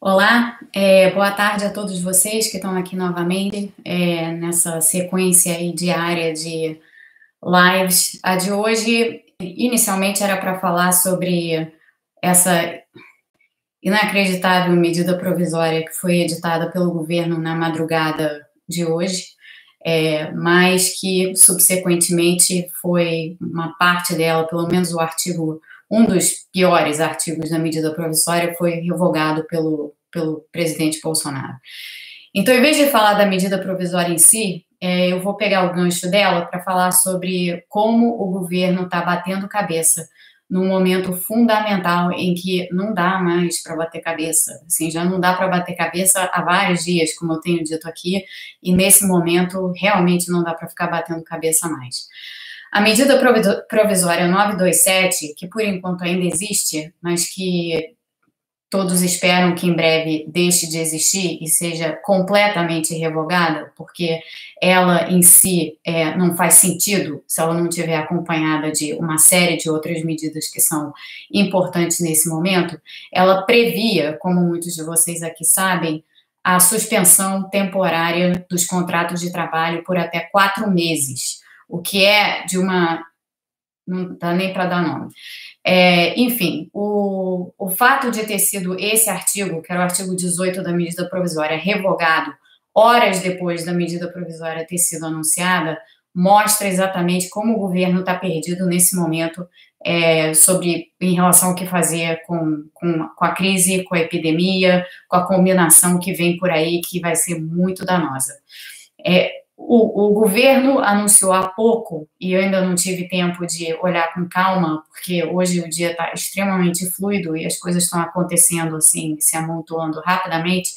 Olá, é, boa tarde a todos vocês que estão aqui novamente é, nessa sequência diária de lives. A de hoje, inicialmente, era para falar sobre essa inacreditável medida provisória que foi editada pelo governo na madrugada de hoje, é, mas que subsequentemente foi uma parte dela, pelo menos o artigo, um dos piores artigos da medida provisória, foi revogado pelo, pelo presidente Bolsonaro. Então, em vez de falar da medida provisória em si, é, eu vou pegar o gancho dela para falar sobre como o governo está batendo cabeça num momento fundamental em que não dá mais para bater cabeça. Assim, já não dá para bater cabeça há vários dias, como eu tenho dito aqui, e nesse momento realmente não dá para ficar batendo cabeça mais. A medida provisória 927, que por enquanto ainda existe, mas que todos esperam que em breve deixe de existir e seja completamente revogada, porque ela em si é, não faz sentido se ela não tiver acompanhada de uma série de outras medidas que são importantes nesse momento. Ela previa, como muitos de vocês aqui sabem, a suspensão temporária dos contratos de trabalho por até quatro meses, o que é de uma. Não dá nem para dar nome é, enfim, o, o fato de ter sido esse artigo, que era o artigo 18 da medida provisória, revogado horas depois da medida provisória ter sido anunciada, mostra exatamente como o governo está perdido nesse momento é, sobre em relação ao que fazer com, com, com, a crise, com a epidemia, com a combinação que vem por aí, que vai ser muito danosa. É, o, o, governo anunciou há pouco, e eu ainda não tive tempo de olhar com calma, porque hoje o dia está extremamente fluido e as coisas estão acontecendo assim, se amontoando rapidamente,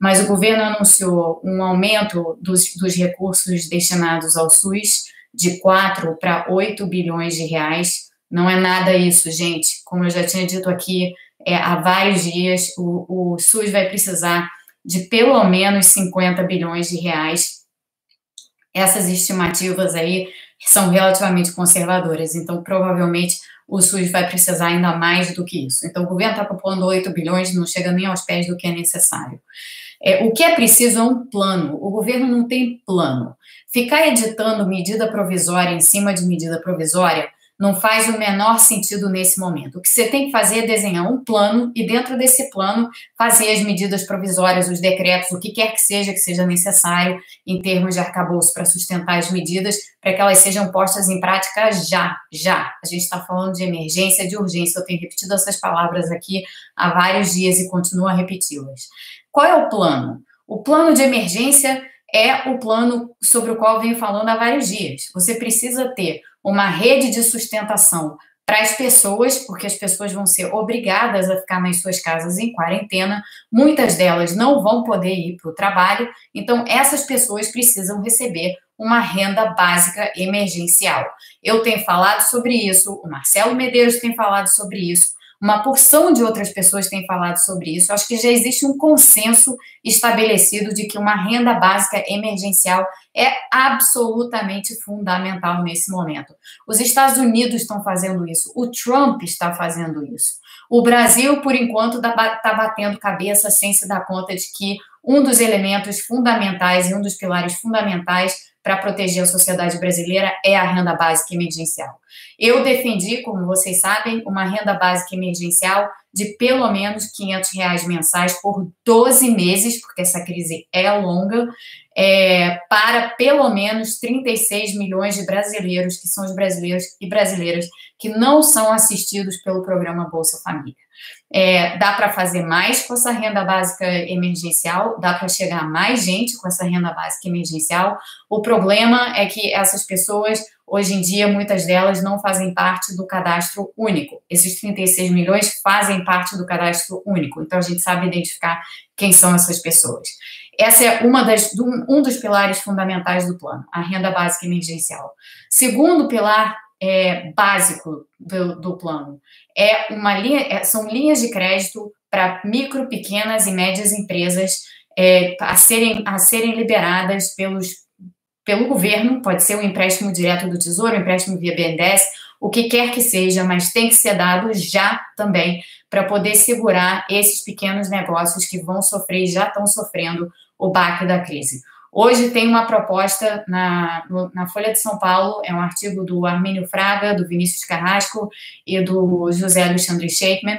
mas o governo anunciou um aumento dos, dos recursos destinados ao SUS de 4 para 8 bilhões de reais. Não é nada isso, gente. Como eu já tinha dito aqui é, há vários dias, o, o SUS vai precisar de pelo menos 50 bilhões de reais essas estimativas aí são relativamente conservadoras, então provavelmente o SUS vai precisar ainda mais do que isso. Então o governo está propondo 8 bilhões, não chega nem aos pés do que é necessário. É, o que é preciso é um plano. O governo não tem plano. Ficar editando medida provisória em cima de medida provisória não faz o menor sentido nesse momento. O que você tem que fazer é desenhar um plano e, dentro desse plano, fazer as medidas provisórias, os decretos, o que quer que seja que seja necessário em termos de arcabouço para sustentar as medidas, para que elas sejam postas em prática já, já. A gente está falando de emergência, de urgência. Eu tenho repetido essas palavras aqui há vários dias e continuo a repeti-las. Qual é o plano? O plano de emergência é o plano sobre o qual eu venho falando há vários dias. Você precisa ter uma rede de sustentação para as pessoas, porque as pessoas vão ser obrigadas a ficar nas suas casas em quarentena, muitas delas não vão poder ir para o trabalho, então essas pessoas precisam receber uma renda básica emergencial. Eu tenho falado sobre isso, o Marcelo Medeiros tem falado sobre isso, uma porção de outras pessoas tem falado sobre isso. Acho que já existe um consenso estabelecido de que uma renda básica emergencial é absolutamente fundamental nesse momento. Os Estados Unidos estão fazendo isso, o Trump está fazendo isso. O Brasil, por enquanto, está batendo cabeça sem se dar conta de que um dos elementos fundamentais e um dos pilares fundamentais para proteger a sociedade brasileira é a renda básica emergencial. Eu defendi, como vocês sabem, uma renda básica emergencial de pelo menos 500 reais mensais por 12 meses, porque essa crise é longa, é, para pelo menos 36 milhões de brasileiros, que são os brasileiros e brasileiras que não são assistidos pelo programa Bolsa Família. É, dá para fazer mais com essa renda básica emergencial, dá para chegar mais gente com essa renda básica emergencial. O problema é que essas pessoas, hoje em dia, muitas delas não fazem parte do cadastro único. Esses 36 milhões fazem parte do cadastro único, então a gente sabe identificar quem são essas pessoas. Essa é uma das, um dos pilares fundamentais do plano, a renda básica emergencial. Segundo pilar é, básico do, do, plano é uma linha, é, são linhas de crédito para micro, pequenas e médias empresas é, a, serem, a serem liberadas pelos, pelo governo, pode ser um empréstimo direto do Tesouro, um empréstimo via BNDES, o que quer que seja, mas tem que ser dado já também para poder segurar esses pequenos negócios que vão sofrer e já estão sofrendo o baque da crise. Hoje tem uma proposta na, na Folha de São Paulo, é um artigo do Armínio Fraga, do Vinícius Carrasco e do José Alexandre Shakeman,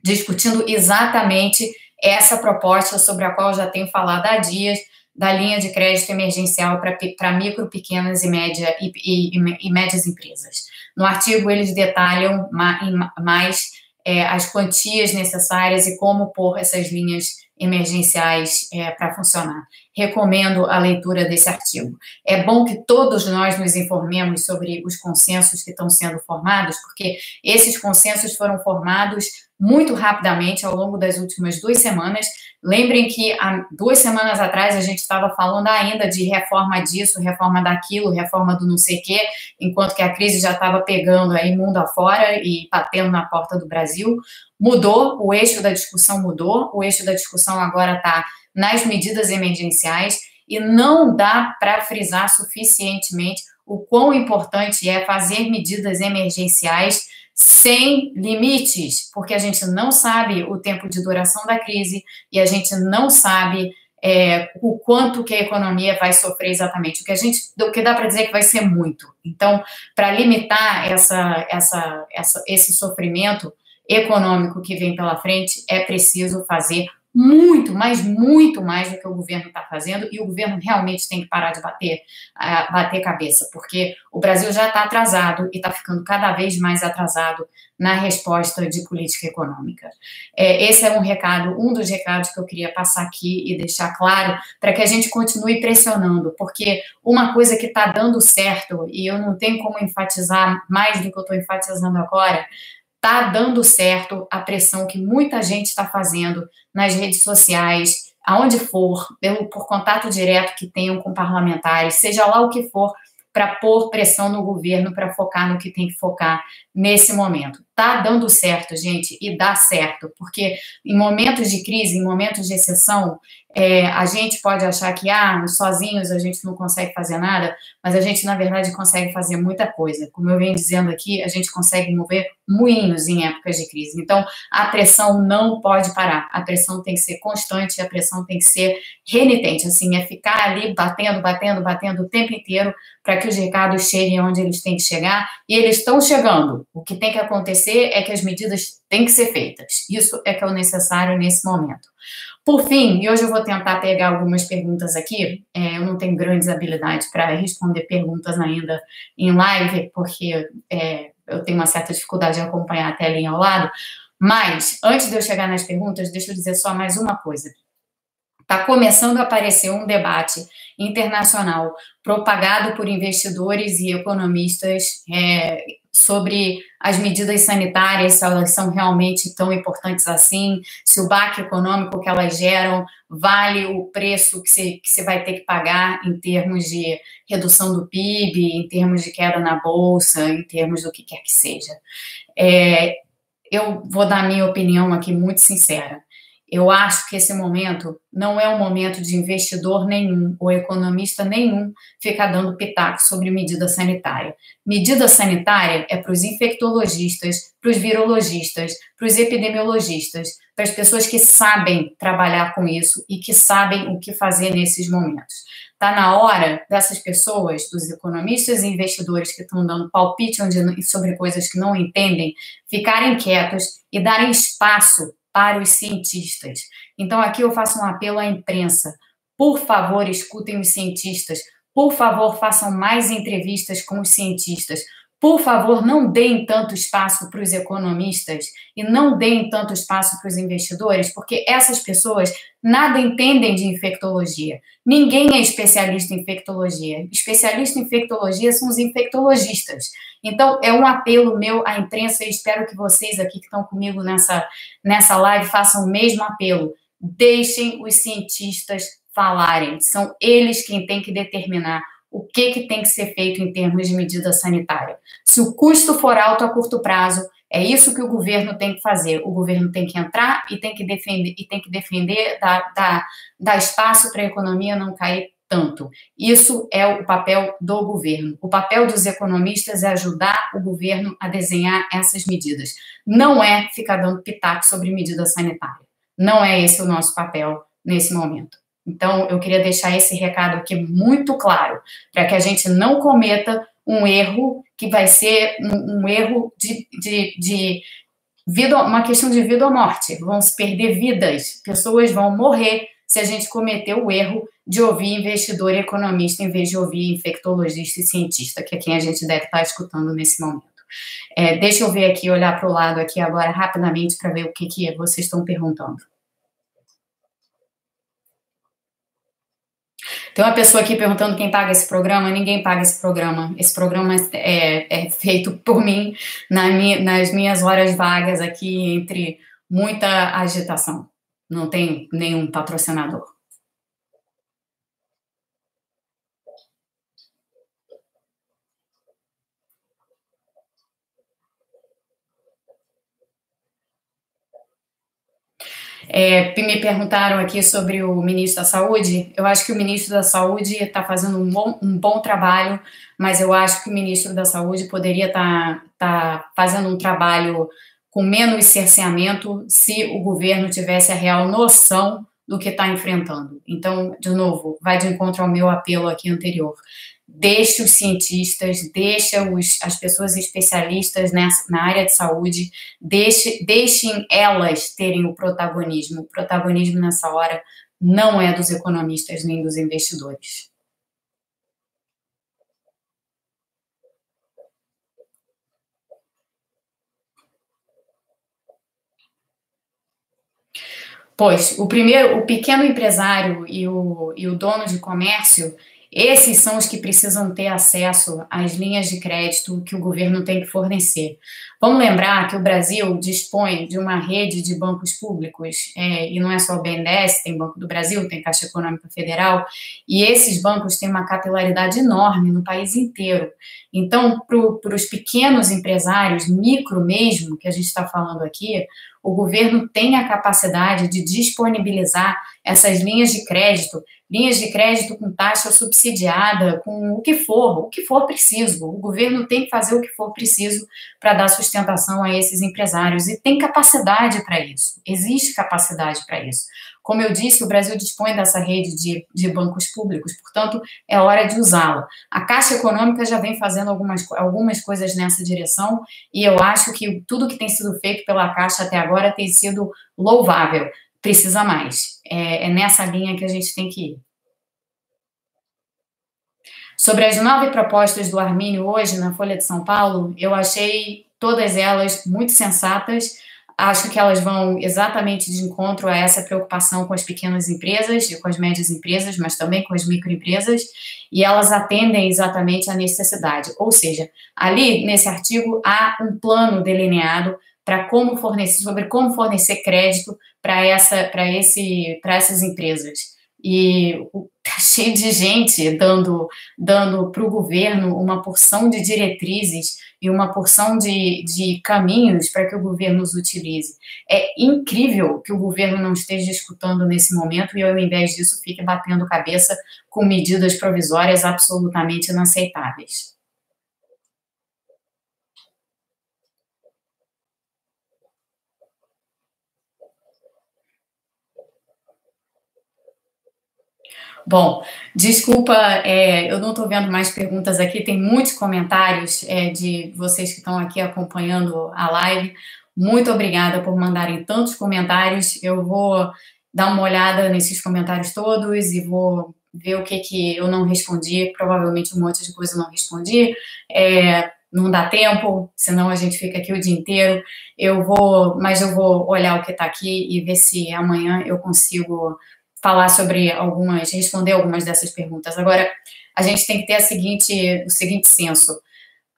discutindo exatamente essa proposta sobre a qual já tenho falado há dias, da linha de crédito emergencial para micro, pequenas e, média, e, e, e, médias empresas. No artigo, eles detalham mais é, as quantias necessárias e como pôr essas linhas emergenciais é, para funcionar. Recomendo a leitura desse artigo. É bom que todos nós nos informemos sobre os consensos que estão sendo formados, porque esses consensos foram formados muito rapidamente ao longo das últimas duas semanas. Lembrem que há duas semanas atrás a gente estava falando ainda de reforma disso, reforma daquilo, reforma do não sei quê, enquanto que a crise já estava pegando aí mundo afora e batendo na porta do Brasil. Mudou, o eixo da discussão mudou, o eixo da discussão agora está nas medidas emergenciais e não dá para frisar suficientemente o quão importante é fazer medidas emergenciais sem limites, porque a gente não sabe o tempo de duração da crise e a gente não sabe é, o quanto que a economia vai sofrer exatamente. O que a gente, o que dá para dizer é que vai ser muito. Então, para limitar essa, essa, essa, esse sofrimento econômico que vem pela frente, é preciso fazer muito, mas muito mais do que o governo está fazendo, e o governo realmente tem que parar de bater, uh, bater cabeça, porque o Brasil já está atrasado e está ficando cada vez mais atrasado na resposta de política econômica. É, esse é um recado, um dos recados que eu queria passar aqui e deixar claro, para que a gente continue pressionando, porque uma coisa que está dando certo, e eu não tenho como enfatizar mais do que eu estou enfatizando agora, está dando certo a pressão que muita gente está fazendo nas redes sociais, aonde for, pelo, por contato direto que tenham com parlamentares, seja lá o que for, para pôr pressão no governo para focar no que tem que focar nesse momento. Tá dando certo, gente, e dá certo, porque em momentos de crise, em momentos de exceção, é, a gente pode achar que, ah, sozinhos a gente não consegue fazer nada, mas a gente, na verdade, consegue fazer muita coisa. Como eu venho dizendo aqui, a gente consegue mover moinhos em épocas de crise. Então, a pressão não pode parar. A pressão tem que ser constante, a pressão tem que ser renitente, assim, é ficar ali batendo, batendo, batendo o tempo inteiro para que os recados cheguem onde eles têm que chegar, e eles estão chegando. O que tem que acontecer é que as medidas têm que ser feitas. Isso é que é o necessário nesse momento. Por fim, e hoje eu vou tentar pegar algumas perguntas aqui, é, eu não tenho grandes habilidades para responder perguntas ainda em live, porque é, eu tenho uma certa dificuldade de acompanhar a telinha ao lado, mas antes de eu chegar nas perguntas, deixa eu dizer só mais uma coisa. Está começando a aparecer um debate internacional propagado por investidores e economistas é, sobre as medidas sanitárias, se elas são realmente tão importantes assim, se o baque econômico que elas geram vale o preço que você, que vai ter que pagar em termos de redução do PIB, em termos de queda na bolsa, em termos do que quer que seja. É, eu vou dar minha opinião aqui muito sincera. Eu acho que esse momento não é um momento de investidor nenhum ou economista nenhum ficar dando pitaco sobre medida sanitária. Medida sanitária é para os infectologistas, para os virologistas, para os epidemiologistas, para as pessoas que sabem trabalhar com isso e que sabem o que fazer nesses momentos. Está na hora dessas pessoas, dos economistas e investidores que estão dando palpite sobre coisas que não entendem, ficarem quietos e darem espaço para os cientistas. Então, aqui eu faço um apelo à imprensa. Por favor, escutem os cientistas. Por favor, façam mais entrevistas com os cientistas. Por favor, não deem tanto espaço para os economistas e não deem tanto espaço para os investidores, porque essas pessoas nada entendem de infectologia. Ninguém é especialista em infectologia. Especialista em infectologia são os infectologistas. Então, é um apelo meu à imprensa e espero que vocês aqui que estão comigo nessa, nessa live façam o mesmo apelo. Deixem os cientistas falarem. São eles quem têm que determinar o que, que tem que ser feito em termos de medida sanitária. Se o custo for alto a curto prazo, é isso que o governo tem que fazer. O governo tem que entrar e tem que defender e tem que defender, dar, espaço para a economia não cair tanto. Isso é o papel do governo. O papel dos economistas é ajudar o governo a desenhar essas medidas. Não é ficar dando pitaco sobre medida sanitária. Não é esse o nosso papel nesse momento. Então, eu queria deixar esse recado aqui muito claro, para que a gente não cometa um erro que vai ser um, um erro de, de, de vida, uma questão de vida ou morte. Vão se perder vidas, pessoas vão morrer se a gente cometer o erro de ouvir investidor e economista em vez de ouvir infectologista e cientista, que é quem a gente deve estar escutando nesse momento. É, deixa eu ver aqui, olhar para o lado aqui agora rapidamente para ver o que, que vocês estão perguntando. Tem uma pessoa aqui perguntando quem paga esse programa. Ninguém paga esse programa. Esse programa é, é feito por mim na nas minhas horas vagas aqui, entre muita agitação. Não tem nenhum patrocinador. É, me perguntaram aqui sobre o ministro da Saúde. Eu acho que o ministro da Saúde está fazendo um bom, um bom, trabalho, mas eu acho que o ministro da Saúde poderia estar tá, tá fazendo um trabalho com menos cerceamento se o governo tivesse a real noção do que está enfrentando. Então, de novo, vai de encontro ao meu apelo aqui anterior deixe os cientistas, deixe os, as pessoas especialistas nessa, na área de saúde, deixe, deixem elas terem o protagonismo. O protagonismo nessa hora não é dos economistas nem dos investidores. Pois, o primeiro, o pequeno empresário e o, e o dono de comércio, esses são os que precisam ter acesso às linhas de crédito que o governo tem que fornecer. Vamos lembrar que o Brasil dispõe de uma rede de bancos públicos, é, e não é só o BNDES, tem Banco do Brasil, tem Caixa Econômica Federal, e esses bancos têm uma capilaridade enorme no país inteiro. Então, para os pequenos empresários, micro mesmo, que a gente está falando aqui, o governo tem a capacidade de disponibilizar essas linhas de crédito, linhas de crédito com taxa subsidiada, com o que for, o que for preciso. O governo tem que fazer o que for preciso para dar sustentação a esses empresários e tem capacidade para isso. Existe capacidade para isso. Como eu disse, o Brasil dispõe dessa rede de, de bancos públicos, portanto, é hora de usá-la. A Caixa Econômica já vem fazendo algumas, algumas coisas nessa direção e eu acho que tudo que tem sido feito pela Caixa até agora tem sido louvável. Precisa mais. É, é nessa linha que a gente tem que ir. Sobre as nove propostas do Armínio hoje na Folha de São Paulo, eu achei todas elas muito sensatas Acho que elas vão exatamente de encontro a essa preocupação com as pequenas empresas e com as médias empresas, mas também com as microempresas, e elas atendem exatamente à necessidade. Ou seja, ali nesse artigo há um plano delineado para como fornecer, sobre como fornecer crédito para essa, para esse, para essas empresas e cheio de gente dando dando para o governo uma porção de diretrizes e uma porção de, de caminhos para que o governo os utilize. É incrível que o governo não esteja escutando nesse momento e, ao invés disso, fique batendo cabeça com medidas provisórias absolutamente inaceitáveis. Bom, desculpa, é, eu não estou vendo mais perguntas aqui, tem muitos comentários é, de vocês que estão aqui acompanhando a live. Muito obrigada por mandarem tantos comentários. Eu vou dar uma olhada nesses comentários todos e vou ver o que, que eu não respondi. Provavelmente um monte de coisa eu não respondi. É, não dá tempo, senão a gente fica aqui o dia inteiro. Eu vou, mas eu vou olhar o que está aqui e ver se amanhã eu consigo falar sobre algumas, responder algumas dessas perguntas. Agora, a gente tem que ter a seguinte, o seguinte senso.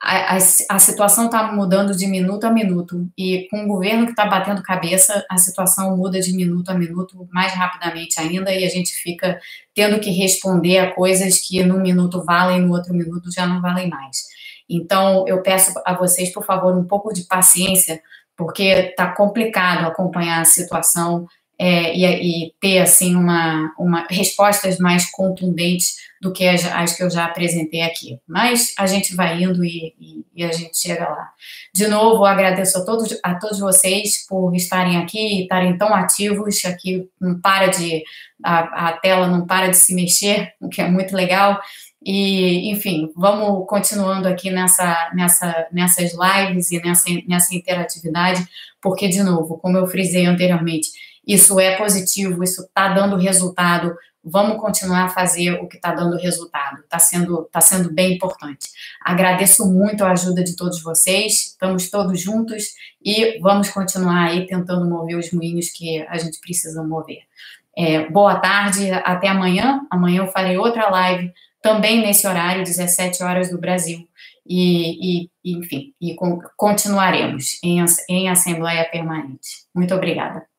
A, a, a situação está mudando de minuto a minuto, e com o governo que está batendo cabeça, a situação muda de minuto a minuto mais rapidamente ainda, e a gente fica tendo que responder a coisas que num minuto valem, no outro minuto já não valem mais. Então, eu peço a vocês, por favor, um pouco de paciência, porque está complicado acompanhar a situação é, e, e, ter assim uma, uma respostas mais contundentes do que as, as, que eu já apresentei aqui. Mas a gente vai indo e, e, e, a gente chega lá. De novo, agradeço a todos, a todos vocês por estarem aqui estarem tão ativos. Aqui não para de a, a tela não para de se mexer, o que é muito legal. E, enfim, vamos continuando aqui nessa, nessa, nessas lives e nessa, nessa interatividade, porque, de novo, como eu frisei anteriormente, isso é positivo, isso está dando resultado, vamos continuar a fazer o que está dando resultado, está sendo, tá sendo bem importante. Agradeço muito a ajuda de todos vocês, estamos todos juntos e vamos continuar aí tentando mover os moinhos que a gente precisa mover. É, boa tarde, até amanhã. Amanhã eu farei outra live, também nesse horário, 17 horas do Brasil. E, e enfim, e continuaremos em, em Assembleia Permanente. Muito obrigada.